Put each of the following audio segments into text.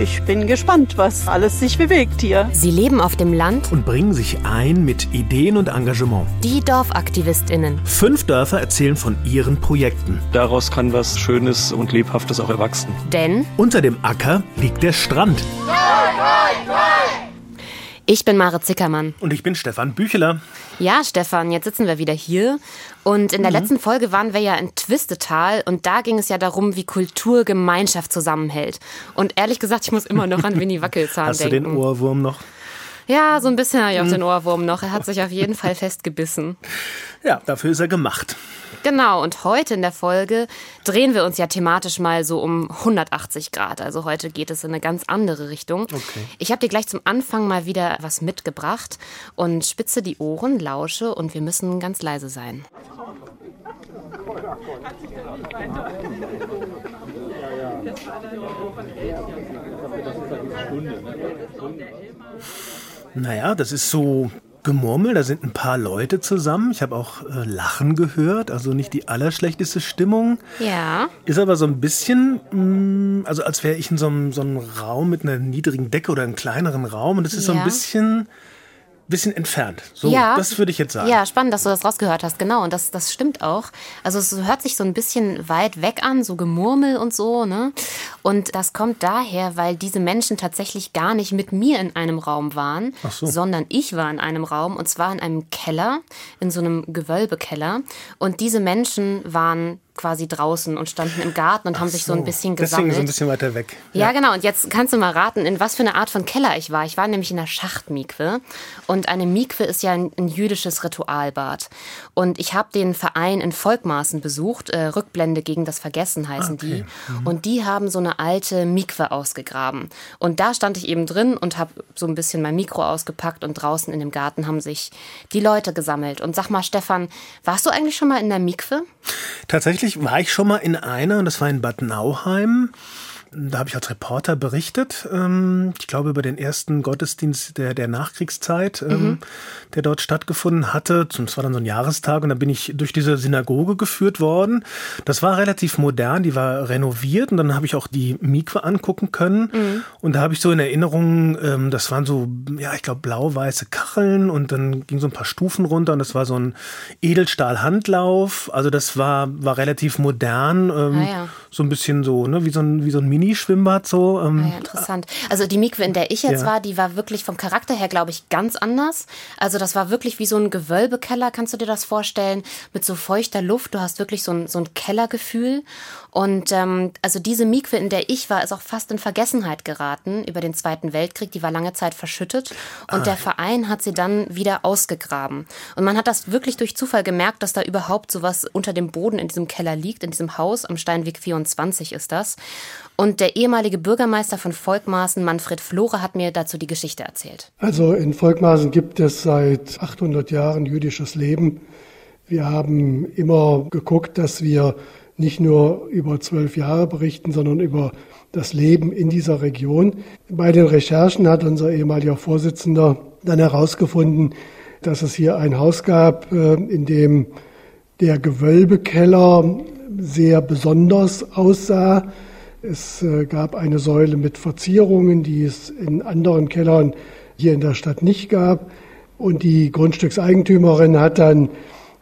Ich bin gespannt, was alles sich bewegt hier. Sie leben auf dem Land und bringen sich ein mit Ideen und Engagement. Die Dorfaktivistinnen. Fünf Dörfer erzählen von ihren Projekten. Daraus kann was Schönes und Lebhaftes auch erwachsen. Denn unter dem Acker liegt der Strand. Ich bin Mare Zickermann. Und ich bin Stefan Bücheler. Ja, Stefan, jetzt sitzen wir wieder hier. Und in der mhm. letzten Folge waren wir ja in Twistetal und da ging es ja darum, wie Kultur Gemeinschaft zusammenhält. Und ehrlich gesagt, ich muss immer noch an Winnie Wackelzahn Hast denken. Hast du den Ohrwurm noch? Ja, so ein bisschen habe ich auch den Ohrwurm noch. Er hat sich auf jeden Fall festgebissen. Ja, dafür ist er gemacht. Genau, und heute in der Folge drehen wir uns ja thematisch mal so um 180 Grad. Also heute geht es in eine ganz andere Richtung. Okay. Ich habe dir gleich zum Anfang mal wieder was mitgebracht und spitze die Ohren, lausche und wir müssen ganz leise sein. Naja, das ist so Gemurmel, da sind ein paar Leute zusammen. Ich habe auch äh, Lachen gehört, also nicht die allerschlechteste Stimmung. Ja. Ist aber so ein bisschen, mh, mm, also als wäre ich in so einem, so einem Raum mit einer niedrigen Decke oder einem kleineren Raum und es ist ja. so ein bisschen bisschen entfernt. So, ja. das würde ich jetzt sagen. Ja, spannend, dass du das rausgehört hast. Genau, und das, das stimmt auch. Also es hört sich so ein bisschen weit weg an, so Gemurmel und so, ne? Und das kommt daher, weil diese Menschen tatsächlich gar nicht mit mir in einem Raum waren, so. sondern ich war in einem Raum und zwar in einem Keller, in so einem Gewölbekeller. Und diese Menschen waren quasi draußen und standen im Garten und Ach haben sich so, ein bisschen gesammelt. Deswegen so ein bisschen weiter weg. Ja. ja. genau. Und jetzt kannst du mal raten, in was für eine Art von Keller ich war. Ich war nämlich in der Schachtmikwe. Und eine Mikwe ist ja ein, ein jüdisches Ritualbad. Und ich habe den Verein in Volkmaßen besucht. Äh, Rückblende gegen das Vergessen heißen okay. die. Mhm. Und die haben so eine alte Mikwe ausgegraben. Und da stand ich eben drin und habe so ein bisschen mein Mikro ausgepackt. Und draußen in dem Garten haben sich die Leute gesammelt. Und sag mal, Stefan, warst du eigentlich schon mal in der Mikwe? Tatsächlich Tatsächlich war ich schon mal in einer und das war in Bad Nauheim. Da habe ich als Reporter berichtet, ähm, ich glaube über den ersten Gottesdienst der, der Nachkriegszeit, ähm, mhm. der dort stattgefunden hatte. Das war dann so ein Jahrestag und da bin ich durch diese Synagoge geführt worden. Das war relativ modern, die war renoviert und dann habe ich auch die Mikwe angucken können. Mhm. Und da habe ich so in Erinnerung, ähm, das waren so, ja, ich glaube, blau-weiße Kacheln und dann ging so ein paar Stufen runter und das war so ein Edelstahl-Handlauf. Also das war, war relativ modern, ähm, ah, ja. So ein bisschen so, ne, wie so ein, wie so ein Mini Mini-Schwimmbad so. Ähm, ah ja, interessant. Also die Mikwe, in der ich jetzt ja. war, die war wirklich vom Charakter her, glaube ich, ganz anders. Also das war wirklich wie so ein Gewölbekeller, kannst du dir das vorstellen, mit so feuchter Luft. Du hast wirklich so ein, so ein Kellergefühl. Und ähm, also diese Mikwe, in der ich war, ist auch fast in Vergessenheit geraten über den Zweiten Weltkrieg. Die war lange Zeit verschüttet und ah. der Verein hat sie dann wieder ausgegraben. Und man hat das wirklich durch Zufall gemerkt, dass da überhaupt sowas unter dem Boden in diesem Keller liegt, in diesem Haus am Steinweg 24 ist das. Und der ehemalige Bürgermeister von Volkmaßen, Manfred Flore, hat mir dazu die Geschichte erzählt. Also in Volkmaßen gibt es seit 800 Jahren jüdisches Leben. Wir haben immer geguckt, dass wir nicht nur über zwölf Jahre berichten, sondern über das Leben in dieser Region. Bei den Recherchen hat unser ehemaliger Vorsitzender dann herausgefunden, dass es hier ein Haus gab, äh, in dem der Gewölbekeller sehr besonders aussah. Es äh, gab eine Säule mit Verzierungen, die es in anderen Kellern hier in der Stadt nicht gab. Und die Grundstückseigentümerin hat dann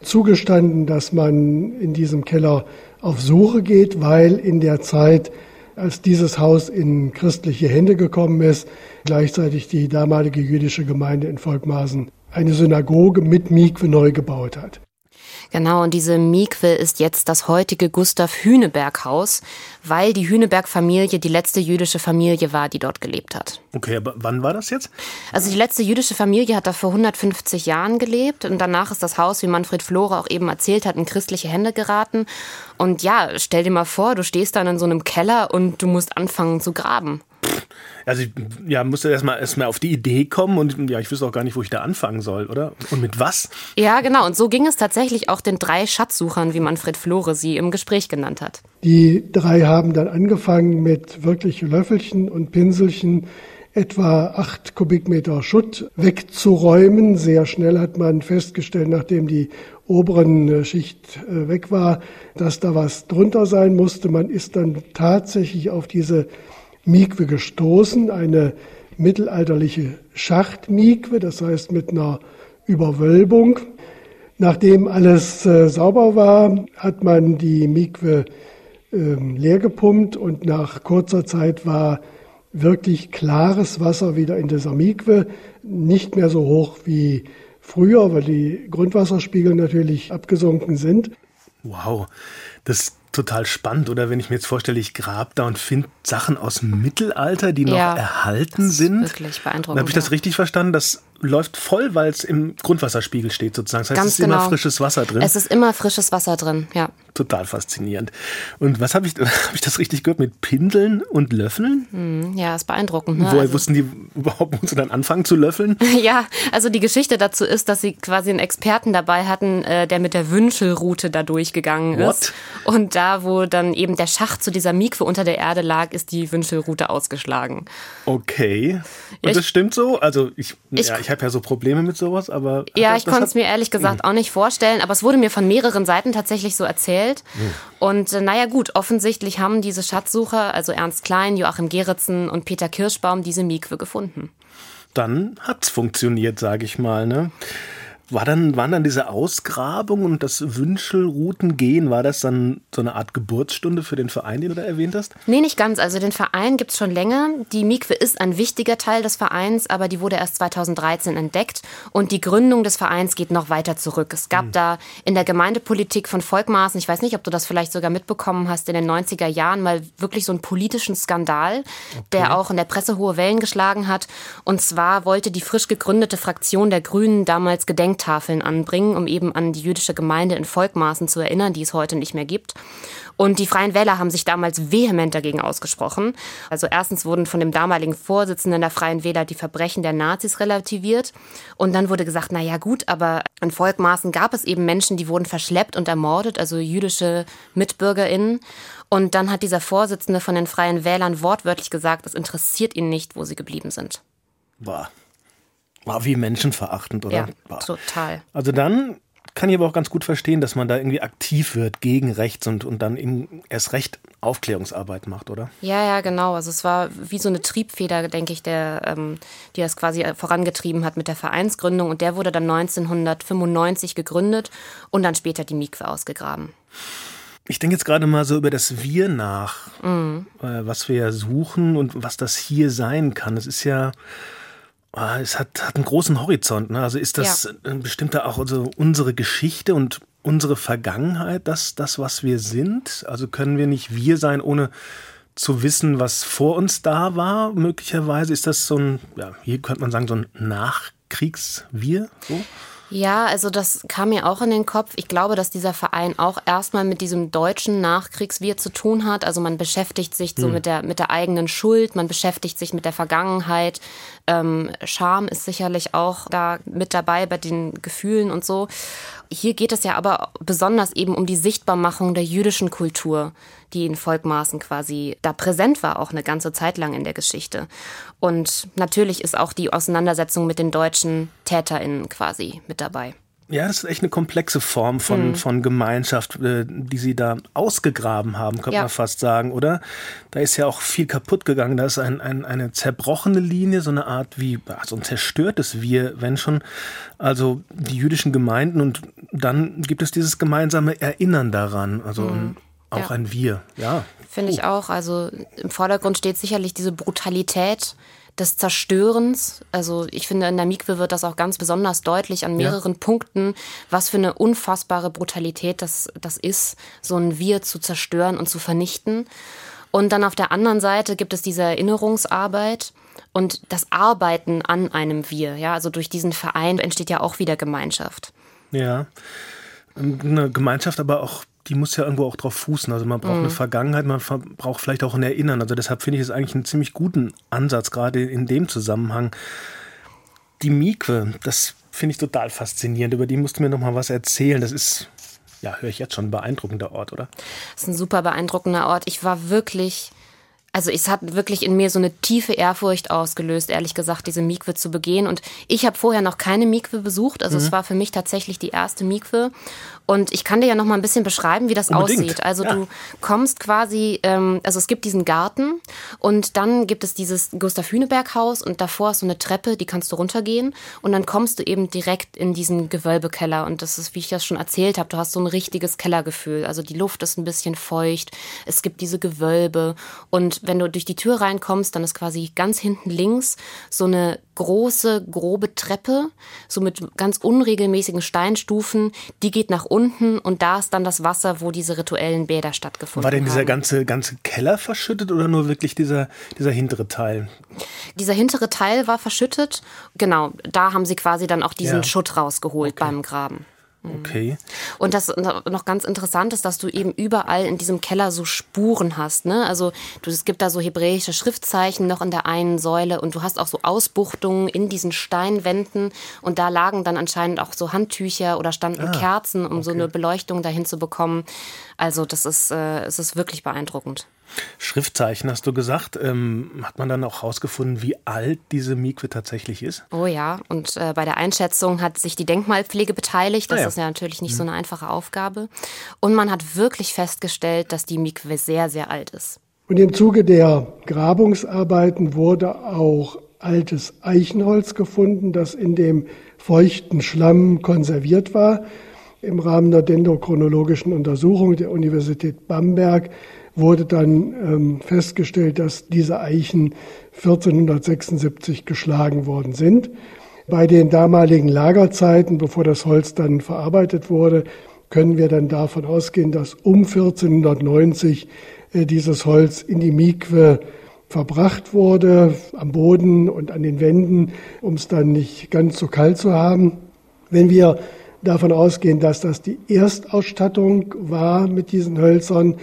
zugestanden, dass man in diesem Keller auf Suche geht, weil in der Zeit, als dieses Haus in christliche Hände gekommen ist, gleichzeitig die damalige jüdische Gemeinde in Volkmaßen eine Synagoge mit Mikwe neu gebaut hat. Genau, und diese Mikwe ist jetzt das heutige Gustav Hüneberg Haus, weil die Hüneberg Familie die letzte jüdische Familie war, die dort gelebt hat. Okay, aber wann war das jetzt? Also die letzte jüdische Familie hat da vor 150 Jahren gelebt und danach ist das Haus, wie Manfred Flore auch eben erzählt hat, in christliche Hände geraten. Und ja, stell dir mal vor, du stehst dann in so einem Keller und du musst anfangen zu graben also ich ja, musste erstmal erstmal auf die Idee kommen und ja, ich wüsste auch gar nicht, wo ich da anfangen soll, oder? Und mit was? Ja, genau. Und so ging es tatsächlich auch den drei Schatzsuchern, wie Manfred Flore sie im Gespräch genannt hat. Die drei haben dann angefangen mit wirklich Löffelchen und Pinselchen etwa acht Kubikmeter Schutt wegzuräumen. Sehr schnell hat man festgestellt, nachdem die oberen äh, Schicht äh, weg war, dass da was drunter sein musste. Man ist dann tatsächlich auf diese Mikwe gestoßen, eine mittelalterliche Schachtmikwe, das heißt mit einer Überwölbung. Nachdem alles äh, sauber war, hat man die Mikwe äh, leer gepumpt und nach kurzer Zeit war wirklich klares Wasser wieder in dieser Mikwe, nicht mehr so hoch wie früher, weil die Grundwasserspiegel natürlich abgesunken sind. Wow, das total spannend. Oder wenn ich mir jetzt vorstelle, ich grab da und finde Sachen aus dem Mittelalter, die noch ja, erhalten sind. Wirklich beeindruckend. Habe ich das richtig verstanden, dass läuft voll, weil es im Grundwasserspiegel steht sozusagen. Das heißt, Ganz es ist genau. immer frisches Wasser drin. Es ist immer frisches Wasser drin, ja. Total faszinierend. Und was habe ich, habe ich das richtig gehört mit Pindeln und Löffeln? Hm, ja, ist beeindruckend. Ne? Woher also, wussten die überhaupt, wo sie dann anfangen zu löffeln? ja, also die Geschichte dazu ist, dass sie quasi einen Experten dabei hatten, äh, der mit der Wünschelroute da durchgegangen ist. Und da, wo dann eben der Schacht zu dieser Mikwe unter der Erde lag, ist die Wünschelroute ausgeschlagen. Okay. Und ja, das stimmt so? Also ich, ich, ja, ich habe ja so Probleme mit sowas, aber. Ja, ich konnte es mir ehrlich gesagt mh. auch nicht vorstellen, aber es wurde mir von mehreren Seiten tatsächlich so erzählt. Mh. Und äh, naja, gut, offensichtlich haben diese Schatzsucher, also Ernst Klein, Joachim Geritzen und Peter Kirschbaum, diese Mikwe gefunden. Dann hat's funktioniert, sage ich mal. Ne? War dann, waren dann diese Ausgrabungen und das Wünschelroutengehen, war das dann so eine Art Geburtsstunde für den Verein, den du da erwähnt hast? Nee, nicht ganz. Also den Verein gibt es schon länger. Die Mikwe ist ein wichtiger Teil des Vereins, aber die wurde erst 2013 entdeckt. Und die Gründung des Vereins geht noch weiter zurück. Es gab hm. da in der Gemeindepolitik von Volkmaßen, ich weiß nicht, ob du das vielleicht sogar mitbekommen hast, in den 90er Jahren mal wirklich so einen politischen Skandal, okay. der auch in der Presse hohe Wellen geschlagen hat. Und zwar wollte die frisch gegründete Fraktion der Grünen damals gedenkt Gedenktafeln anbringen, um eben an die jüdische Gemeinde in Volkmaßen zu erinnern, die es heute nicht mehr gibt. Und die Freien Wähler haben sich damals vehement dagegen ausgesprochen. Also erstens wurden von dem damaligen Vorsitzenden der Freien Wähler die Verbrechen der Nazis relativiert. Und dann wurde gesagt, na ja gut, aber in Volkmaßen gab es eben Menschen, die wurden verschleppt und ermordet, also jüdische MitbürgerInnen. Und dann hat dieser Vorsitzende von den Freien Wählern wortwörtlich gesagt, es interessiert ihn nicht, wo sie geblieben sind. Boah. War wie menschenverachtend, oder? Ja, total. Also dann kann ich aber auch ganz gut verstehen, dass man da irgendwie aktiv wird gegen rechts und, und dann eben erst recht Aufklärungsarbeit macht, oder? Ja, ja, genau. Also es war wie so eine Triebfeder, denke ich, der, ähm, die das quasi vorangetrieben hat mit der Vereinsgründung. Und der wurde dann 1995 gegründet und dann später die Mikwe ausgegraben. Ich denke jetzt gerade mal so über das Wir nach, mhm. äh, was wir suchen und was das hier sein kann. Es ist ja es hat, hat einen großen Horizont. Ne? Also ist das ja. ein bestimmter auch also unsere Geschichte und unsere Vergangenheit, das, das, was wir sind? Also können wir nicht wir sein, ohne zu wissen, was vor uns da war? Möglicherweise ist das so ein, ja, hier könnte man sagen, so ein Nachkriegs-Wir. So? Ja, also das kam mir auch in den Kopf. Ich glaube, dass dieser Verein auch erstmal mit diesem deutschen Nachkriegswir zu tun hat. Also man beschäftigt sich so hm. mit, der, mit der eigenen Schuld, man beschäftigt sich mit der Vergangenheit. Ähm, Scham ist sicherlich auch da mit dabei bei den Gefühlen und so. Hier geht es ja aber besonders eben um die Sichtbarmachung der jüdischen Kultur, die in Volkmaßen quasi da präsent war, auch eine ganze Zeit lang in der Geschichte. Und natürlich ist auch die Auseinandersetzung mit den deutschen TäterInnen quasi mit dabei. Ja, das ist echt eine komplexe Form von, mhm. von Gemeinschaft, äh, die sie da ausgegraben haben, könnte ja. man fast sagen, oder? Da ist ja auch viel kaputt gegangen. Da ist ein, ein, eine zerbrochene Linie, so eine Art wie, also ein zerstörtes Wir, wenn schon. Also die jüdischen Gemeinden und dann gibt es dieses gemeinsame Erinnern daran, also mhm. Auch ja. ein Wir, ja. Finde ich auch. Also im Vordergrund steht sicherlich diese Brutalität des Zerstörens. Also ich finde, in der Mikwe wird das auch ganz besonders deutlich an mehreren ja. Punkten, was für eine unfassbare Brutalität das, das ist, so ein Wir zu zerstören und zu vernichten. Und dann auf der anderen Seite gibt es diese Erinnerungsarbeit und das Arbeiten an einem Wir. Ja, also durch diesen Verein entsteht ja auch wieder Gemeinschaft. Ja, eine Gemeinschaft, aber auch die muss ja irgendwo auch drauf fußen. Also man braucht mhm. eine Vergangenheit, man braucht vielleicht auch ein Erinnern. Also deshalb finde ich es eigentlich einen ziemlich guten Ansatz, gerade in dem Zusammenhang. Die Mikwe, das finde ich total faszinierend. Über die musst du mir noch mal was erzählen. Das ist, ja, höre ich jetzt schon, ein beeindruckender Ort, oder? Das ist ein super beeindruckender Ort. Ich war wirklich Also es hat wirklich in mir so eine tiefe Ehrfurcht ausgelöst, ehrlich gesagt, diese Mikwe zu begehen. Und ich habe vorher noch keine Mikwe besucht. Also mhm. es war für mich tatsächlich die erste Mikwe. Und ich kann dir ja noch mal ein bisschen beschreiben, wie das Unbedingt. aussieht. Also ja. du kommst quasi, ähm, also es gibt diesen Garten und dann gibt es dieses Gustav Hüneberg Haus und davor ist so eine Treppe, die kannst du runtergehen und dann kommst du eben direkt in diesen Gewölbekeller und das ist, wie ich das schon erzählt habe, du hast so ein richtiges Kellergefühl. Also die Luft ist ein bisschen feucht, es gibt diese Gewölbe und wenn du durch die Tür reinkommst, dann ist quasi ganz hinten links so eine große, grobe Treppe, so mit ganz unregelmäßigen Steinstufen, die geht nach unten und da ist dann das Wasser, wo diese rituellen Bäder stattgefunden haben. War denn dieser ganze, ganze Keller verschüttet oder nur wirklich dieser, dieser hintere Teil? Dieser hintere Teil war verschüttet. Genau, da haben sie quasi dann auch diesen ja. Schutt rausgeholt okay. beim Graben. Okay. Und das noch ganz interessant ist, dass du eben überall in diesem Keller so Spuren hast. Ne? Also du, es gibt da so hebräische Schriftzeichen noch in der einen Säule und du hast auch so Ausbuchtungen in diesen Steinwänden und da lagen dann anscheinend auch so Handtücher oder standen ah, Kerzen, um okay. so eine Beleuchtung dahin zu bekommen. Also das ist, äh, es ist wirklich beeindruckend. Schriftzeichen hast du gesagt. Ähm, hat man dann auch herausgefunden, wie alt diese Mikwe tatsächlich ist? Oh ja, und äh, bei der Einschätzung hat sich die Denkmalpflege beteiligt. Das ah ja. ist ja natürlich nicht mhm. so eine einfache Aufgabe. Und man hat wirklich festgestellt, dass die Mikwe sehr, sehr alt ist. Und im Zuge der Grabungsarbeiten wurde auch altes Eichenholz gefunden, das in dem feuchten Schlamm konserviert war. Im Rahmen der dendrochronologischen Untersuchung der Universität Bamberg wurde dann ähm, festgestellt, dass diese Eichen 1476 geschlagen worden sind. Bei den damaligen Lagerzeiten, bevor das Holz dann verarbeitet wurde, können wir dann davon ausgehen, dass um 1490 äh, dieses Holz in die Mikwe verbracht wurde, am Boden und an den Wänden, um es dann nicht ganz so kalt zu haben. Wenn wir davon ausgehen, dass das die Erstausstattung war mit diesen Hölzern,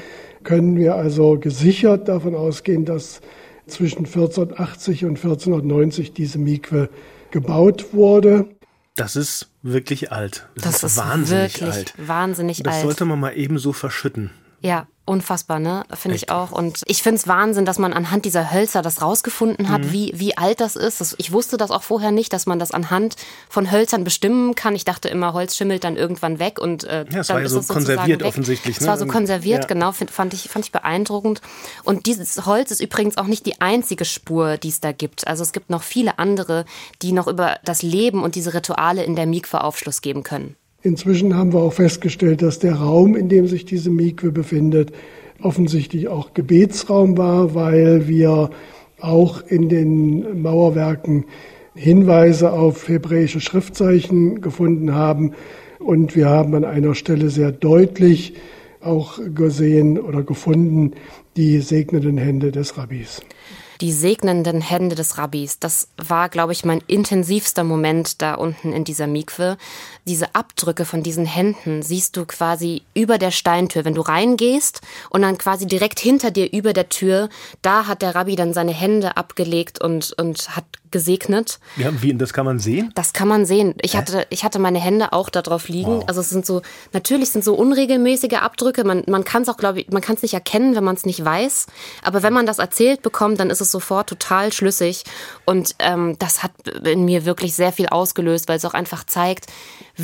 können wir also gesichert davon ausgehen, dass zwischen 1480 und 1490 diese Mikwe gebaut wurde. Das ist wirklich alt. Das, das ist, ist, wahnsinnig alt. Wahnsinnig das alt. sollte man mal eben so verschütten. Ja, Unfassbar, ne? Finde ich auch. Und ich finde es Wahnsinn, dass man anhand dieser Hölzer das rausgefunden hat, mhm. wie, wie alt das ist. Ich wusste das auch vorher nicht, dass man das anhand von Hölzern bestimmen kann. Ich dachte immer, Holz schimmelt dann irgendwann weg und äh, ja, es dann war ja ist so konserviert weg. offensichtlich. Ne? Es war so konserviert, ja. genau, find, fand, ich, fand ich beeindruckend. Und dieses Holz ist übrigens auch nicht die einzige Spur, die es da gibt. Also es gibt noch viele andere, die noch über das Leben und diese Rituale in der Mikve Aufschluss geben können. Inzwischen haben wir auch festgestellt, dass der Raum, in dem sich diese Mikwe befindet, offensichtlich auch Gebetsraum war, weil wir auch in den Mauerwerken Hinweise auf hebräische Schriftzeichen gefunden haben. Und wir haben an einer Stelle sehr deutlich auch gesehen oder gefunden die segnenden Hände des Rabbis die segnenden Hände des Rabbis. Das war, glaube ich, mein intensivster Moment da unten in dieser Mikwe. Diese Abdrücke von diesen Händen siehst du quasi über der Steintür, wenn du reingehst und dann quasi direkt hinter dir über der Tür, da hat der Rabbi dann seine Hände abgelegt und, und hat gesegnet. Ja, wie, das kann man sehen? Das kann man sehen. Ich hatte, ich hatte meine Hände auch da drauf liegen. Wow. Also es sind so, natürlich sind so unregelmäßige Abdrücke. Man, man kann es auch, glaube ich, man kann es nicht erkennen, wenn man es nicht weiß. Aber wenn man das erzählt bekommt, dann ist es sofort total schlüssig. Und ähm, das hat in mir wirklich sehr viel ausgelöst, weil es auch einfach zeigt,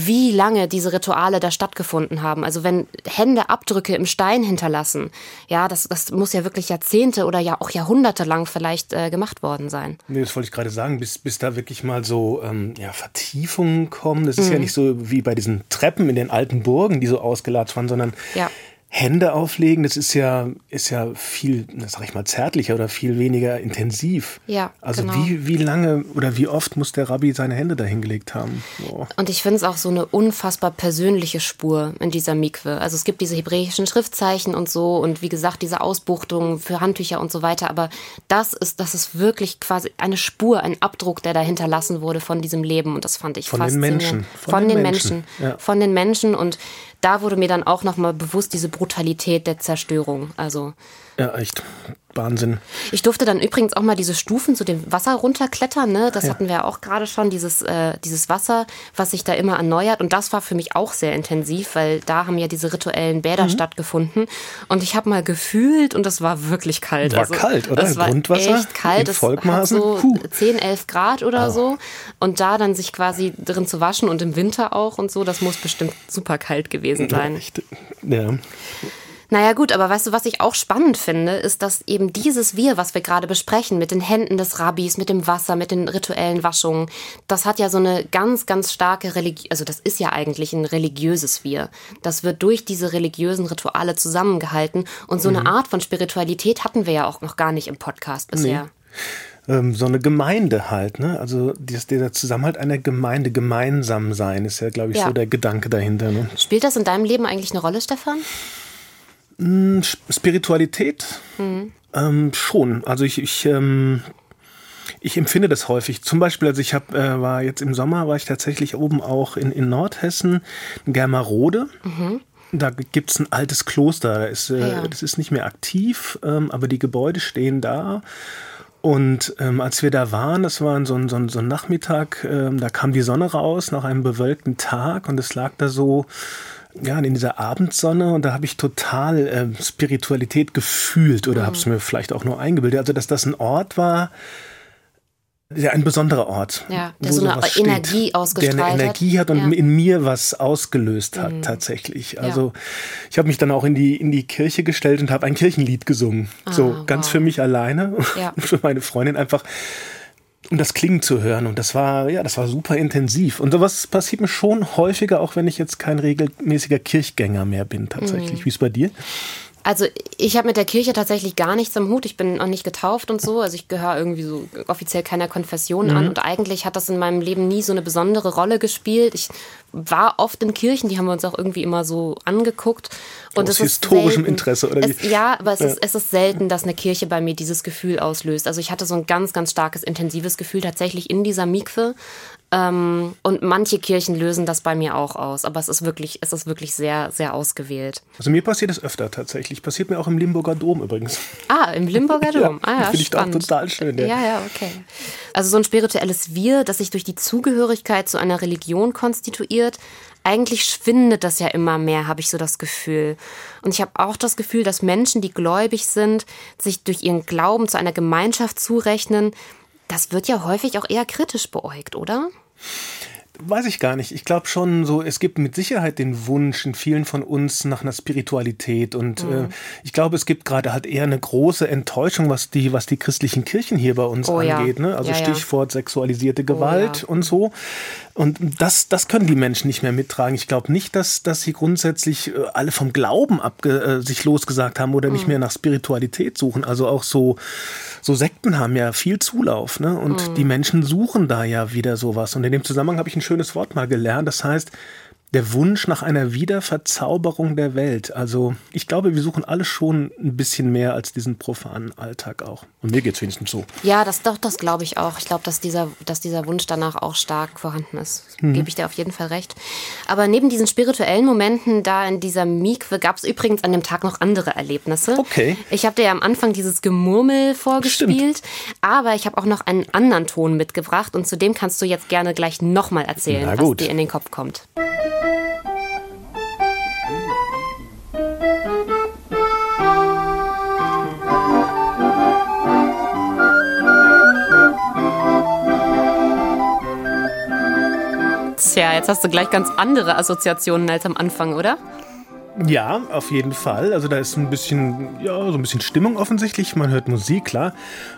wie lange diese Rituale da stattgefunden haben. Also wenn Hände Abdrücke im Stein hinterlassen, ja, das, das muss ja wirklich Jahrzehnte oder ja auch Jahrhunderte lang vielleicht äh, gemacht worden sein. Nee, das wollte ich gerade sagen, bis, bis da wirklich mal so ähm, ja, Vertiefungen kommen. Das ist mhm. ja nicht so wie bei diesen Treppen in den alten Burgen, die so ausgelatscht waren, sondern ja. Hände auflegen, das ist ja, ist ja viel, sag ich mal, zärtlicher oder viel weniger intensiv. Ja. Also genau. wie, wie lange oder wie oft muss der Rabbi seine Hände da hingelegt haben? Oh. Und ich finde es auch so eine unfassbar persönliche Spur in dieser Mikwe. Also es gibt diese hebräischen Schriftzeichen und so und wie gesagt, diese Ausbuchtungen für Handtücher und so weiter. Aber das ist, das ist wirklich quasi eine Spur, ein Abdruck, der da hinterlassen wurde von diesem Leben. Und das fand ich von faszinierend. Den Menschen. Von, von den, den Menschen. Menschen. Ja. Von den Menschen. Und da wurde mir dann auch nochmal bewusst diese Brutalität der Zerstörung. Also ja, echt. Wahnsinn. Ich durfte dann übrigens auch mal diese Stufen zu dem Wasser runterklettern. Ne? Das ja. hatten wir auch gerade schon, dieses, äh, dieses Wasser, was sich da immer erneuert. Und das war für mich auch sehr intensiv, weil da haben ja diese rituellen Bäder mhm. stattgefunden. Und ich habe mal gefühlt und das war wirklich kalt. War also, kalt, oder? Es war Grundwasser echt kalt. Es hat so Puh. 10, 11 Grad oder oh. so. Und da dann sich quasi drin zu waschen und im Winter auch und so, das muss bestimmt super kalt gewesen sein. Ja. Naja gut, aber weißt du, was ich auch spannend finde, ist, dass eben dieses Wir, was wir gerade besprechen, mit den Händen des Rabbis, mit dem Wasser, mit den rituellen Waschungen, das hat ja so eine ganz, ganz starke Religion, also das ist ja eigentlich ein religiöses Wir. Das wird durch diese religiösen Rituale zusammengehalten und so mhm. eine Art von Spiritualität hatten wir ja auch noch gar nicht im Podcast bisher. Nee ähm, so eine Gemeinde halt, ne? Also der Zusammenhalt einer Gemeinde, gemeinsam sein, ist ja, glaube ich, ja. so der Gedanke dahinter. Ne? Spielt das in deinem Leben eigentlich eine Rolle, Stefan? Hm, Spiritualität mhm. ähm, schon. Also ich, ich, ähm, ich empfinde das häufig. Zum Beispiel, also ich hab, äh, war jetzt im Sommer, war ich tatsächlich oben auch in, in Nordhessen, in Germerode. Mhm. Da gibt es ein altes Kloster. Da ist, äh, ja. Das ist nicht mehr aktiv, ähm, aber die Gebäude stehen da. Und ähm, als wir da waren, das war so ein, so ein, so ein Nachmittag, ähm, da kam die Sonne raus nach einem bewölkten Tag und es lag da so ja, in dieser Abendsonne und da habe ich total äh, Spiritualität gefühlt oder mhm. habe es mir vielleicht auch nur eingebildet. Also, dass das ein Ort war, ja, ein besonderer Ort. Ja, der so eine Energie ausgestrahlt Der eine Energie hat und ja. in mir was ausgelöst hat, mhm. tatsächlich. Also, ja. ich habe mich dann auch in die, in die Kirche gestellt und habe ein Kirchenlied gesungen. Ah, so ganz wow. für mich alleine ja. und für meine Freundin einfach um das Klingen zu hören. Und das war, ja, das war super intensiv. Und sowas passiert mir schon häufiger, auch wenn ich jetzt kein regelmäßiger Kirchgänger mehr bin, tatsächlich. Mhm. Wie ist bei dir? Also ich habe mit der Kirche tatsächlich gar nichts am Hut. Ich bin auch nicht getauft und so. Also ich gehöre irgendwie so offiziell keiner Konfession mhm. an. Und eigentlich hat das in meinem Leben nie so eine besondere Rolle gespielt. Ich war oft in Kirchen, die haben wir uns auch irgendwie immer so angeguckt. Und Aus historischem selten, Interesse, oder wie? Es, ja, aber es, ja. Ist, es ist selten, dass eine Kirche bei mir dieses Gefühl auslöst. Also ich hatte so ein ganz, ganz starkes, intensives Gefühl tatsächlich in dieser Mikwe. Ähm, und manche Kirchen lösen das bei mir auch aus, aber es ist wirklich, es ist wirklich sehr, sehr ausgewählt. Also mir passiert es öfter tatsächlich. Passiert mir auch im Limburger Dom übrigens. Ah, im Limburger Dom. ja, ah, ja, Finde ich auch total schön. Ja. ja, ja, okay. Also so ein spirituelles Wir, das sich durch die Zugehörigkeit zu einer Religion konstituiert, eigentlich schwindet das ja immer mehr, habe ich so das Gefühl. Und ich habe auch das Gefühl, dass Menschen, die gläubig sind, sich durch ihren Glauben zu einer Gemeinschaft zurechnen, das wird ja häufig auch eher kritisch beäugt, oder? Weiß ich gar nicht. Ich glaube schon so, es gibt mit Sicherheit den Wunsch in vielen von uns nach einer Spiritualität und mhm. äh, ich glaube, es gibt gerade halt eher eine große Enttäuschung, was die, was die christlichen Kirchen hier bei uns oh, angeht. Ja. Ne? Also ja, Stichwort ja. sexualisierte Gewalt oh, und so. Und das, das können die Menschen nicht mehr mittragen. Ich glaube nicht, dass, dass sie grundsätzlich äh, alle vom Glauben abge, äh, sich losgesagt haben oder mhm. nicht mehr nach Spiritualität suchen. Also auch so, so Sekten haben ja viel Zulauf, ne? Und mhm. die Menschen suchen da ja wieder sowas. Und in dem Zusammenhang habe ich ein schönes Wort mal gelernt. Das heißt, der Wunsch nach einer Wiederverzauberung der Welt. Also ich glaube, wir suchen alle schon ein bisschen mehr als diesen profanen Alltag auch. Und mir geht es wenigstens so. Ja, das doch, das glaube ich auch. Ich glaube, dass dieser, dass dieser Wunsch danach auch stark vorhanden ist. Mhm. Gebe ich dir auf jeden Fall recht. Aber neben diesen spirituellen Momenten da in dieser Mikwe gab es übrigens an dem Tag noch andere Erlebnisse. Okay. Ich habe dir ja am Anfang dieses Gemurmel vorgespielt, Stimmt. aber ich habe auch noch einen anderen Ton mitgebracht und zu dem kannst du jetzt gerne gleich nochmal erzählen, was dir in den Kopf kommt. Tja, jetzt hast du gleich ganz andere Assoziationen als am Anfang, oder? Ja, auf jeden Fall. Also da ist ein bisschen, ja, so ein bisschen Stimmung offensichtlich. Man hört Musik, klar.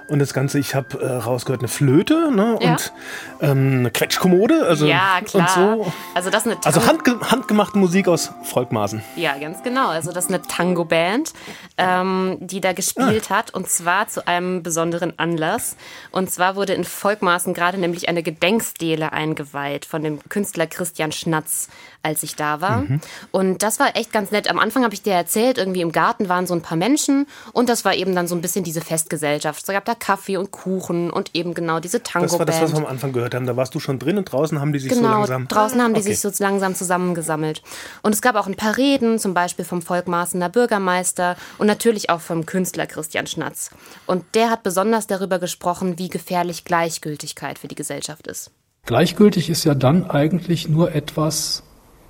Und das Ganze, ich habe äh, rausgehört, eine Flöte ne? Ja. und ähm, eine Quetschkommode. Also, ja, klar. Und so. Also, das ist eine also handge handgemachte Musik aus Volkmaßen. Ja, ganz genau. Also das ist eine Tango-Band, ähm, die da gespielt ah. hat. Und zwar zu einem besonderen Anlass. Und zwar wurde in Volkmaßen gerade nämlich eine Gedenkstele eingeweiht von dem Künstler Christian Schnatz, als ich da war. Mhm. Und das war echt ganz ganz nett. Am Anfang habe ich dir erzählt, irgendwie im Garten waren so ein paar Menschen und das war eben dann so ein bisschen diese Festgesellschaft. Es gab da Kaffee und Kuchen und eben genau diese Tango-Band. Das war das, was wir am Anfang gehört haben. Da warst du schon drin und draußen haben die sich genau, so langsam... draußen haben die okay. sich so langsam zusammengesammelt. Und es gab auch ein paar Reden, zum Beispiel vom Volkmaßener Bürgermeister und natürlich auch vom Künstler Christian Schnatz. Und der hat besonders darüber gesprochen, wie gefährlich Gleichgültigkeit für die Gesellschaft ist. Gleichgültig ist ja dann eigentlich nur etwas,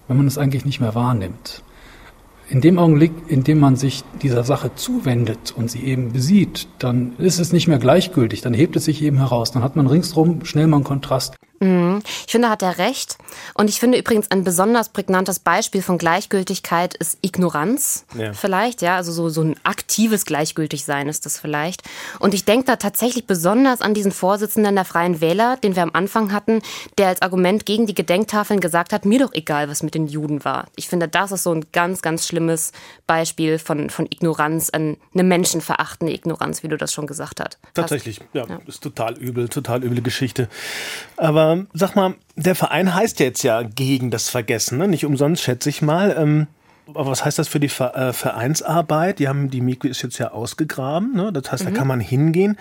wenn man es eigentlich nicht mehr wahrnimmt. In dem Augenblick, in dem man sich dieser Sache zuwendet und sie eben besieht, dann ist es nicht mehr gleichgültig, dann hebt es sich eben heraus, dann hat man ringsrum schnell mal einen Kontrast. Mhm. Ich finde, hat er recht. Und ich finde übrigens ein besonders prägnantes Beispiel von Gleichgültigkeit ist Ignoranz. Ja. Vielleicht, ja. Also so, so ein aktives Gleichgültigsein ist das vielleicht. Und ich denke da tatsächlich besonders an diesen Vorsitzenden der Freien Wähler, den wir am Anfang hatten, der als Argument gegen die Gedenktafeln gesagt hat, mir doch egal, was mit den Juden war. Ich finde, das ist so ein ganz, ganz schlimmes Beispiel von, von Ignoranz, eine menschenverachtende Ignoranz, wie du das schon gesagt hast. Tatsächlich, ja, ja. Ist total übel, total üble Geschichte. Aber ähm, sag mal, der Verein heißt jetzt ja gegen das Vergessen, ne? nicht umsonst schätze ich mal. Ähm, aber was heißt das für die äh, Vereinsarbeit? Die haben die Mikro ist jetzt ja ausgegraben, ne? das heißt, mhm. da kann man hingehen.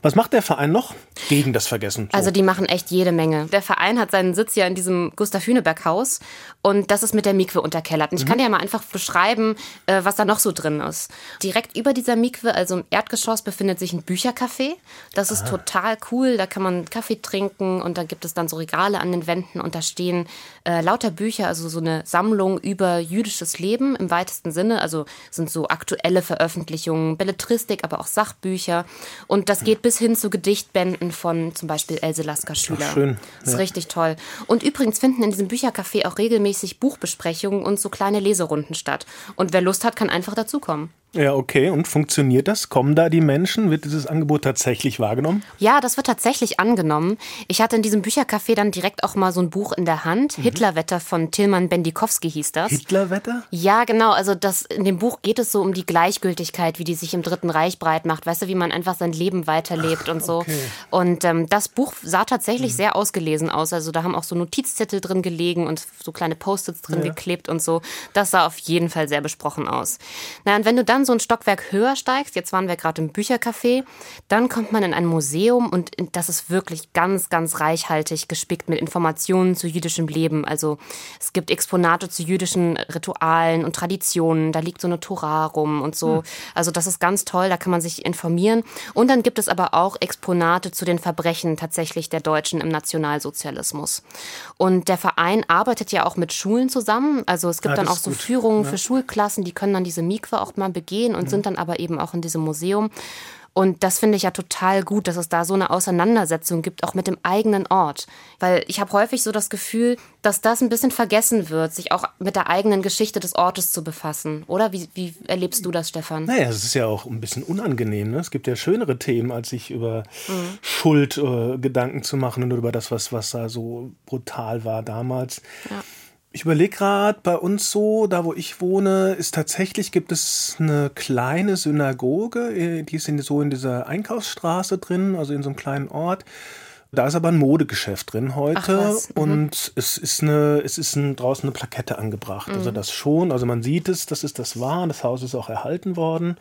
Was macht der Verein noch gegen das Vergessen? So? Also die machen echt jede Menge. Der Verein hat seinen Sitz ja in diesem Gustav Hüneberg Haus und das ist mit der Mikwe unterkellert. Und ich mhm. kann dir ja mal einfach beschreiben, äh, was da noch so drin ist. Direkt über dieser Mikwe, also im Erdgeschoss, befindet sich ein Büchercafé. Das ist ah. total cool. Da kann man Kaffee trinken und da gibt es dann so Regale an den Wänden und da stehen äh, lauter Bücher, also so eine Sammlung über jüdisches Leben im weitesten Sinne. Also sind so aktuelle Veröffentlichungen, Belletristik, aber auch Sachbücher. Und das geht bis hin zu Gedichtbänden von zum Beispiel Else Lasker Schüler. Ach, schön. Das ist ja. richtig toll. Und übrigens finden in diesem Büchercafé auch regelmäßig Buchbesprechungen und so kleine Leserunden statt. Und wer Lust hat, kann einfach dazukommen. Ja, okay. Und funktioniert das? Kommen da die Menschen? Wird dieses Angebot tatsächlich wahrgenommen? Ja, das wird tatsächlich angenommen. Ich hatte in diesem Büchercafé dann direkt auch mal so ein Buch in der Hand. Mhm. Hitlerwetter von Tilman Bendikowski hieß das. Hitlerwetter? Ja, genau. Also das, in dem Buch geht es so um die Gleichgültigkeit, wie die sich im Dritten Reich breit macht. Weißt du, wie man einfach sein Leben weiterlebt Ach, und so. Okay. Und ähm, das Buch sah tatsächlich mhm. sehr ausgelesen aus. Also da haben auch so Notizzettel drin gelegen und so kleine Post-its drin ja. geklebt und so. Das sah auf jeden Fall sehr besprochen aus. Na, und wenn du dann so ein Stockwerk höher steigst, jetzt waren wir gerade im Büchercafé, dann kommt man in ein Museum und das ist wirklich ganz, ganz reichhaltig gespickt mit Informationen zu jüdischem Leben. Also es gibt Exponate zu jüdischen Ritualen und Traditionen. Da liegt so eine Tora rum und so. Hm. Also das ist ganz toll, da kann man sich informieren. Und dann gibt es aber auch Exponate zu den Verbrechen tatsächlich der Deutschen im Nationalsozialismus. Und der Verein arbeitet ja auch mit Schulen zusammen. Also es gibt ja, dann auch so gut. Führungen ja. für Schulklassen, die können dann diese Mikwe auch mal begehen und mhm. sind dann aber eben auch in diesem Museum. Und das finde ich ja total gut, dass es da so eine Auseinandersetzung gibt, auch mit dem eigenen Ort. Weil ich habe häufig so das Gefühl, dass das ein bisschen vergessen wird, sich auch mit der eigenen Geschichte des Ortes zu befassen. Oder wie, wie erlebst du das, Stefan? Naja, es ist ja auch ein bisschen unangenehm. Ne? Es gibt ja schönere Themen, als sich über mhm. Schuld äh, Gedanken zu machen und über das, was, was da so brutal war damals. Ja. Ich überlege gerade, bei uns so, da wo ich wohne, ist tatsächlich, gibt es eine kleine Synagoge, äh, die ist in, so in dieser Einkaufsstraße drin, also in so einem kleinen Ort. Da ist aber ein Modegeschäft drin heute mhm. und es ist eine, es ist ein, draußen eine Plakette angebracht. Also mhm. Also das schon, also man sieht es, das ist das wahr, das Haus ist auch erhalten worden.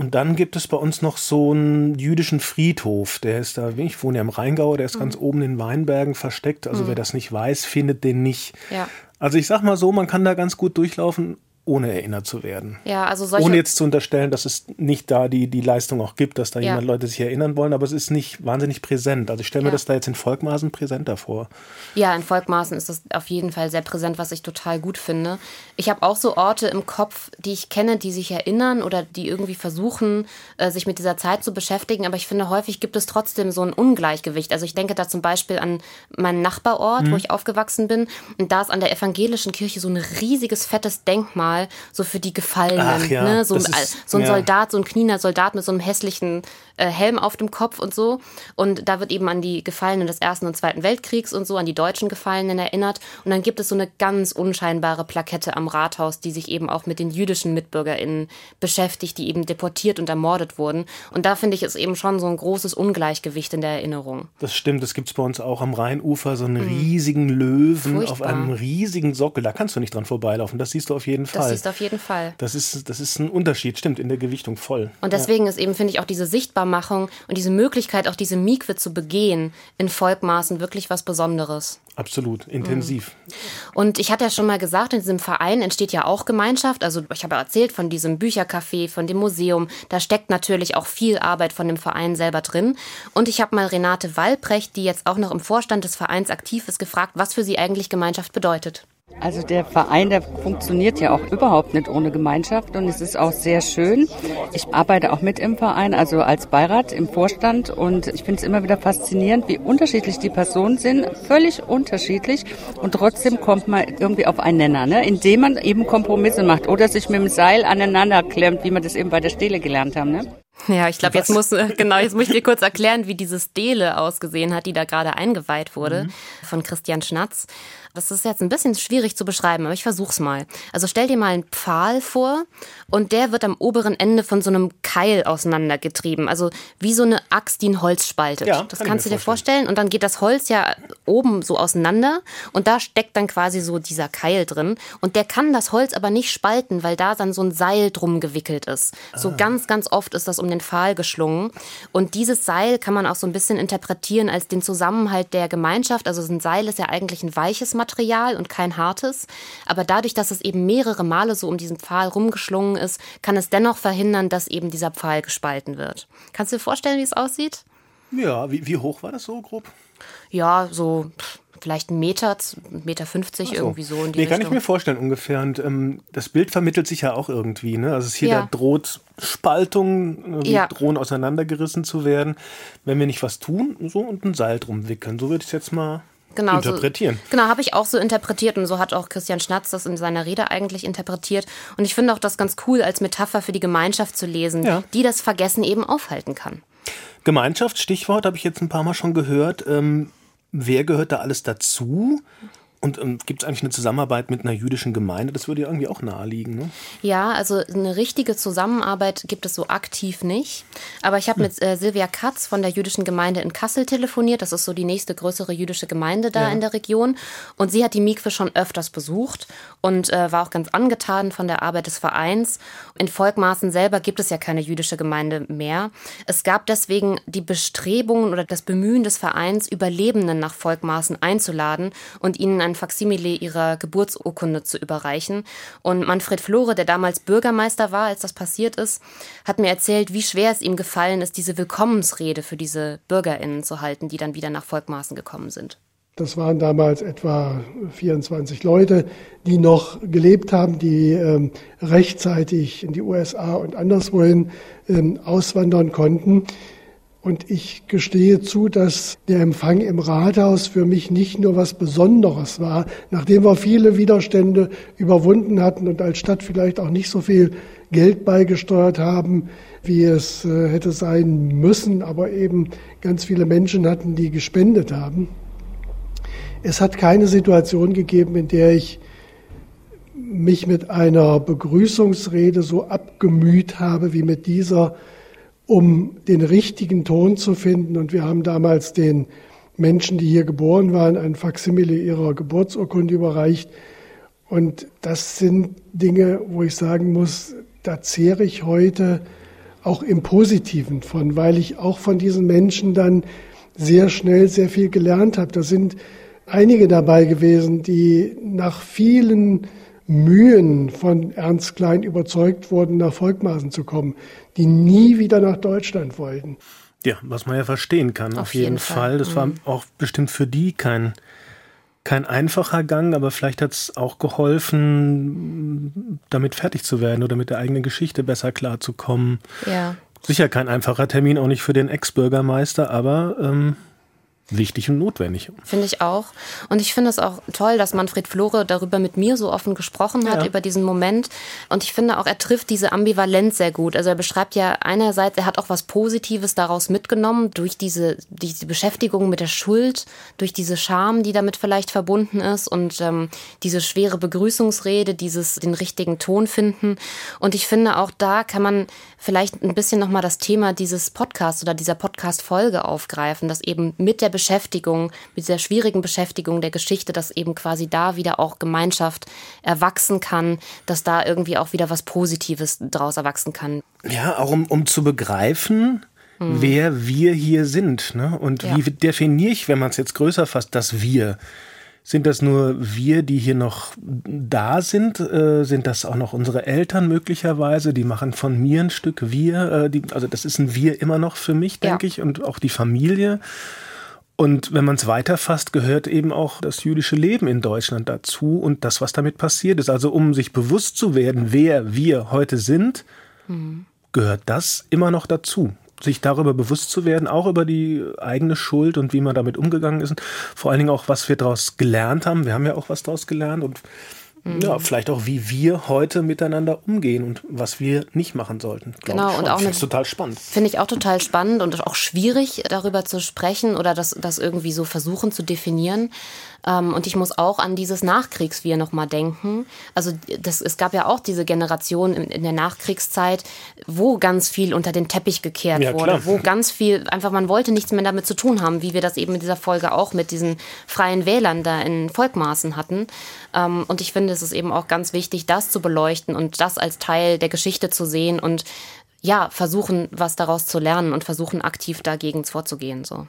Und dann gibt es bei uns noch so einen jüdischen Friedhof, der ist da, ich wohne ja im Rheingau, der ist mhm. ganz oben in Weinbergen versteckt. Also mhm. wer das nicht weiß, findet den nicht. Ja. Also ich sag mal so, man kann da ganz gut durchlaufen ohne erinnert zu werden. Ja, also solche ohne jetzt zu unterstellen, dass es nicht da die, die Leistung auch gibt, dass da ja. jemand Leute sich erinnern wollen, aber es ist nicht wahnsinnig präsent. Also ich stelle mir ja. das da jetzt in Volkmaßen präsenter vor. Ja, in Volkmaßen ist das auf jeden Fall sehr präsent, was ich total gut finde. Ich habe auch so Orte im Kopf, die ich kenne, die sich erinnern oder die irgendwie versuchen, äh, sich mit dieser Zeit zu beschäftigen, aber ich finde, häufig gibt es trotzdem so ein Ungleichgewicht. Also ich denke da zum Beispiel an meinen Nachbarort, mhm. wo ich aufgewachsen bin und da ist an der evangelischen Kirche so ein riesiges, fettes Denkmal Denkmal so für die Gefallenen. Ja, ne? so, ist, so, ein ja. Soldat, so ein kniener Soldat mit so einem hässlichen äh, Helm auf dem Kopf und so. Und da wird eben an die Gefallenen des Ersten und Zweiten Weltkriegs und so, an die deutschen Gefallenen erinnert. Und dann gibt es so eine ganz unscheinbare Plakette am Rathaus, die sich eben auch mit den jüdischen MitbürgerInnen beschäftigt, die eben deportiert und ermordet wurden. Und da finde ich es eben schon so ein großes Ungleichgewicht in der Erinnerung. Das stimmt, das gibt es bei uns auch am Rheinufer, so einen mhm. riesigen Löwen Furchtbar. auf einem riesigen Sockel. Da kannst du nicht dran vorbeilaufen, das siehst du auf jeden Fall. Siehst du auf jeden Fall. Das ist, das ist ein Unterschied, stimmt, in der Gewichtung voll. Und deswegen ja. ist eben, finde ich, auch diese Sichtbarmachung und diese Möglichkeit, auch diese Mikwe zu begehen in Volkmaßen wirklich was Besonderes. Absolut, intensiv. Mhm. Und ich hatte ja schon mal gesagt, in diesem Verein entsteht ja auch Gemeinschaft. Also ich habe erzählt von diesem Büchercafé, von dem Museum. Da steckt natürlich auch viel Arbeit von dem Verein selber drin. Und ich habe mal Renate Wallprecht, die jetzt auch noch im Vorstand des Vereins aktiv ist, gefragt, was für sie eigentlich Gemeinschaft bedeutet. Also der Verein, der funktioniert ja auch überhaupt nicht ohne Gemeinschaft und es ist auch sehr schön. Ich arbeite auch mit im Verein, also als Beirat im Vorstand und ich finde es immer wieder faszinierend, wie unterschiedlich die Personen sind, völlig unterschiedlich und trotzdem kommt man irgendwie auf einen Nenner, ne? indem man eben Kompromisse macht oder sich mit dem Seil aneinander klemmt, wie wir das eben bei der Stele gelernt haben. Ne? Ja, ich glaube, jetzt muss, äh, genau, jetzt muss ich dir kurz erklären, wie diese Stele ausgesehen hat, die da gerade eingeweiht wurde mhm. von Christian Schnatz. Das ist jetzt ein bisschen schwierig zu beschreiben, aber ich versuch's mal. Also stell dir mal einen Pfahl vor und der wird am oberen Ende von so einem Keil auseinandergetrieben. Also wie so eine Axt, die ein Holz spaltet. Ja, das kann kannst du dir vorstellen. Und dann geht das Holz ja oben so auseinander und da steckt dann quasi so dieser Keil drin. Und der kann das Holz aber nicht spalten, weil da dann so ein Seil drum gewickelt ist. So ah. ganz, ganz oft ist das um den Pfahl geschlungen. Und dieses Seil kann man auch so ein bisschen interpretieren als den Zusammenhalt der Gemeinschaft. Also ein Seil ist ja eigentlich ein weiches Material. Material und kein hartes. Aber dadurch, dass es eben mehrere Male so um diesen Pfahl rumgeschlungen ist, kann es dennoch verhindern, dass eben dieser Pfahl gespalten wird. Kannst du dir vorstellen, wie es aussieht? Ja, wie, wie hoch war das so grob? Ja, so vielleicht ein Meter, Meter 50 so. irgendwie so in die nee, Richtung. kann ich mir vorstellen ungefähr. Und ähm, das Bild vermittelt sich ja auch irgendwie. Ne? Also es hier ja. da droht Spaltung, äh, ja. drohen auseinandergerissen zu werden, wenn wir nicht was tun, so und ein Seil drum wickeln. So würde ich es jetzt mal genau, interpretieren. So, genau, habe ich auch so interpretiert und so hat auch Christian Schnatz das in seiner Rede eigentlich interpretiert. Und ich finde auch das ganz cool, als Metapher für die Gemeinschaft zu lesen, ja. die das Vergessen eben aufhalten kann. Gemeinschaft, Stichwort, habe ich jetzt ein paar Mal schon gehört. Ähm, wer gehört da alles dazu? Und ähm, gibt es eigentlich eine Zusammenarbeit mit einer jüdischen Gemeinde? Das würde ja irgendwie auch naheliegen. Ne? Ja, also eine richtige Zusammenarbeit gibt es so aktiv nicht. Aber ich habe hm. mit äh, Silvia Katz von der jüdischen Gemeinde in Kassel telefoniert. Das ist so die nächste größere jüdische Gemeinde da ja. in der Region. Und sie hat die Mikwe schon öfters besucht und äh, war auch ganz angetan von der Arbeit des Vereins. In Volkmaßen selber gibt es ja keine jüdische Gemeinde mehr. Es gab deswegen die Bestrebungen oder das Bemühen des Vereins, Überlebenden nach Volkmaßen einzuladen und ihnen ein Faksimile ihrer Geburtsurkunde zu überreichen. Und Manfred Flore, der damals Bürgermeister war, als das passiert ist, hat mir erzählt, wie schwer es ihm gefallen ist, diese Willkommensrede für diese BürgerInnen zu halten, die dann wieder nach Volkmaßen gekommen sind. Das waren damals etwa 24 Leute, die noch gelebt haben, die ähm, rechtzeitig in die USA und anderswohin ähm, auswandern konnten. Und ich gestehe zu, dass der Empfang im Rathaus für mich nicht nur was Besonderes war, nachdem wir viele Widerstände überwunden hatten und als Stadt vielleicht auch nicht so viel Geld beigesteuert haben, wie es äh, hätte sein müssen, aber eben ganz viele Menschen hatten, die gespendet haben. Es hat keine Situation gegeben, in der ich mich mit einer Begrüßungsrede so abgemüht habe wie mit dieser um den richtigen Ton zu finden. Und wir haben damals den Menschen, die hier geboren waren, ein Faksimile ihrer Geburtsurkunde überreicht. Und das sind Dinge, wo ich sagen muss, da zehre ich heute auch im Positiven von, weil ich auch von diesen Menschen dann sehr schnell sehr viel gelernt habe. Da sind einige dabei gewesen, die nach vielen Mühen von Ernst Klein überzeugt wurden, nach Volkmaßen zu kommen, die nie wieder nach Deutschland wollten. Ja, was man ja verstehen kann, auf, auf jeden, jeden Fall. Fall. Das mhm. war auch bestimmt für die kein, kein einfacher Gang, aber vielleicht hat es auch geholfen, damit fertig zu werden oder mit der eigenen Geschichte besser klarzukommen. Ja. Sicher kein einfacher Termin, auch nicht für den Ex-Bürgermeister, aber ähm, wichtig und notwendig. Finde ich auch. Und ich finde es auch toll, dass Manfred Flore darüber mit mir so offen gesprochen hat, ja. über diesen Moment. Und ich finde auch, er trifft diese Ambivalenz sehr gut. Also er beschreibt ja einerseits, er hat auch was Positives daraus mitgenommen, durch diese, diese Beschäftigung mit der Schuld, durch diese Scham, die damit vielleicht verbunden ist und ähm, diese schwere Begrüßungsrede, dieses den richtigen Ton finden. Und ich finde auch da kann man vielleicht ein bisschen nochmal das Thema dieses Podcasts oder dieser Podcast-Folge aufgreifen, dass eben mit der Beschäftigung, mit dieser schwierigen Beschäftigung der Geschichte, dass eben quasi da wieder auch Gemeinschaft erwachsen kann, dass da irgendwie auch wieder was Positives draus erwachsen kann. Ja, auch um, um zu begreifen, hm. wer wir hier sind. Ne? Und ja. wie definiere ich, wenn man es jetzt größer fasst, das Wir? Sind das nur wir, die hier noch da sind? Äh, sind das auch noch unsere Eltern möglicherweise? Die machen von mir ein Stück wir. Äh, die, also das ist ein Wir immer noch für mich, denke ja. ich, und auch die Familie. Und wenn man es weiterfasst, gehört eben auch das jüdische Leben in Deutschland dazu und das, was damit passiert ist. Also um sich bewusst zu werden, wer wir heute sind, mhm. gehört das immer noch dazu sich darüber bewusst zu werden, auch über die eigene Schuld und wie man damit umgegangen ist. Vor allen Dingen auch, was wir daraus gelernt haben. Wir haben ja auch was daraus gelernt und. Ja, vielleicht auch, wie wir heute miteinander umgehen und was wir nicht machen sollten. Genau, und auch das total spannend. Finde ich auch total spannend und auch schwierig, darüber zu sprechen oder das, das irgendwie so versuchen zu definieren. Ähm, und ich muss auch an dieses Nachkriegswir nochmal denken. Also das, es gab ja auch diese Generation in, in, der Nachkriegszeit, wo ganz viel unter den Teppich gekehrt ja, wurde, wo ganz viel, einfach man wollte nichts mehr damit zu tun haben, wie wir das eben in dieser Folge auch mit diesen freien Wählern da in Volkmaßen hatten. Ähm, und ich finde, es ist eben auch ganz wichtig, das zu beleuchten und das als Teil der Geschichte zu sehen und ja, versuchen, was daraus zu lernen und versuchen, aktiv dagegen vorzugehen. So.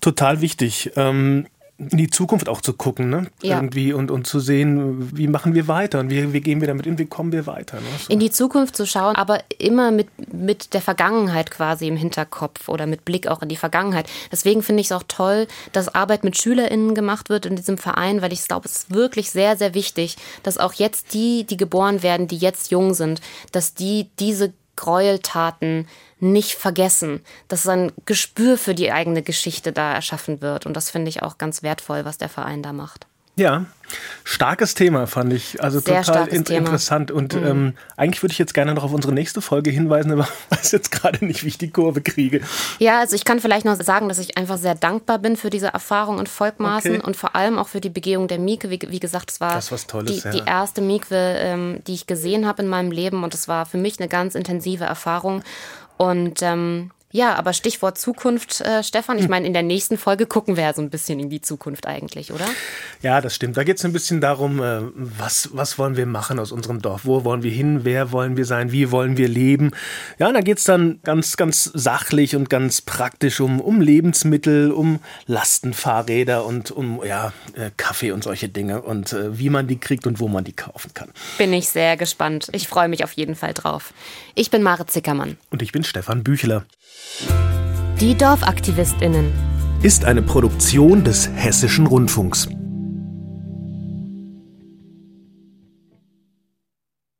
Total wichtig. Ähm in die Zukunft auch zu gucken, ne? Ja. Irgendwie und, und zu sehen, wie machen wir weiter und wie, wie gehen wir damit in, wie kommen wir weiter. Ne? So. In die Zukunft zu schauen, aber immer mit, mit der Vergangenheit quasi im Hinterkopf oder mit Blick auch in die Vergangenheit. Deswegen finde ich es auch toll, dass Arbeit mit SchülerInnen gemacht wird in diesem Verein, weil ich glaube, es ist wirklich sehr, sehr wichtig, dass auch jetzt die, die geboren werden, die jetzt jung sind, dass die diese Gräueltaten nicht vergessen, dass ein Gespür für die eigene Geschichte da erschaffen wird. Und das finde ich auch ganz wertvoll, was der Verein da macht. Ja, starkes Thema fand ich. Also Sehr total in interessant. Und mhm. ähm, eigentlich würde ich jetzt gerne noch auf unsere nächste Folge hinweisen, aber ich weiß jetzt gerade nicht, wie ich die Kurve kriege. Ja, also ich kann vielleicht noch sagen, dass ich einfach sehr dankbar bin für diese Erfahrung in Volkmaßen okay. und vor allem auch für die Begehung der Mieke. Wie, wie gesagt, es war Tolles, die, ja. die, erste Mieke, ähm, die ich gesehen habe in meinem Leben und es war für mich eine ganz intensive Erfahrung. Und ähm, ja, aber Stichwort Zukunft, äh, Stefan. Ich hm. meine, in der nächsten Folge gucken wir ja so ein bisschen in die Zukunft eigentlich, oder? Ja, das stimmt. Da geht es ein bisschen darum, äh, was, was wollen wir machen aus unserem Dorf? Wo wollen wir hin? Wer wollen wir sein? Wie wollen wir leben? Ja, und da geht es dann ganz, ganz sachlich und ganz praktisch um, um Lebensmittel, um Lastenfahrräder und um ja, äh, Kaffee und solche Dinge und äh, wie man die kriegt und wo man die kaufen kann. Bin ich sehr gespannt. Ich freue mich auf jeden Fall drauf. Ich bin Mare Zickermann. Und ich bin Stefan Büchler. Die Dorfaktivistinnen ist eine Produktion des Hessischen Rundfunks.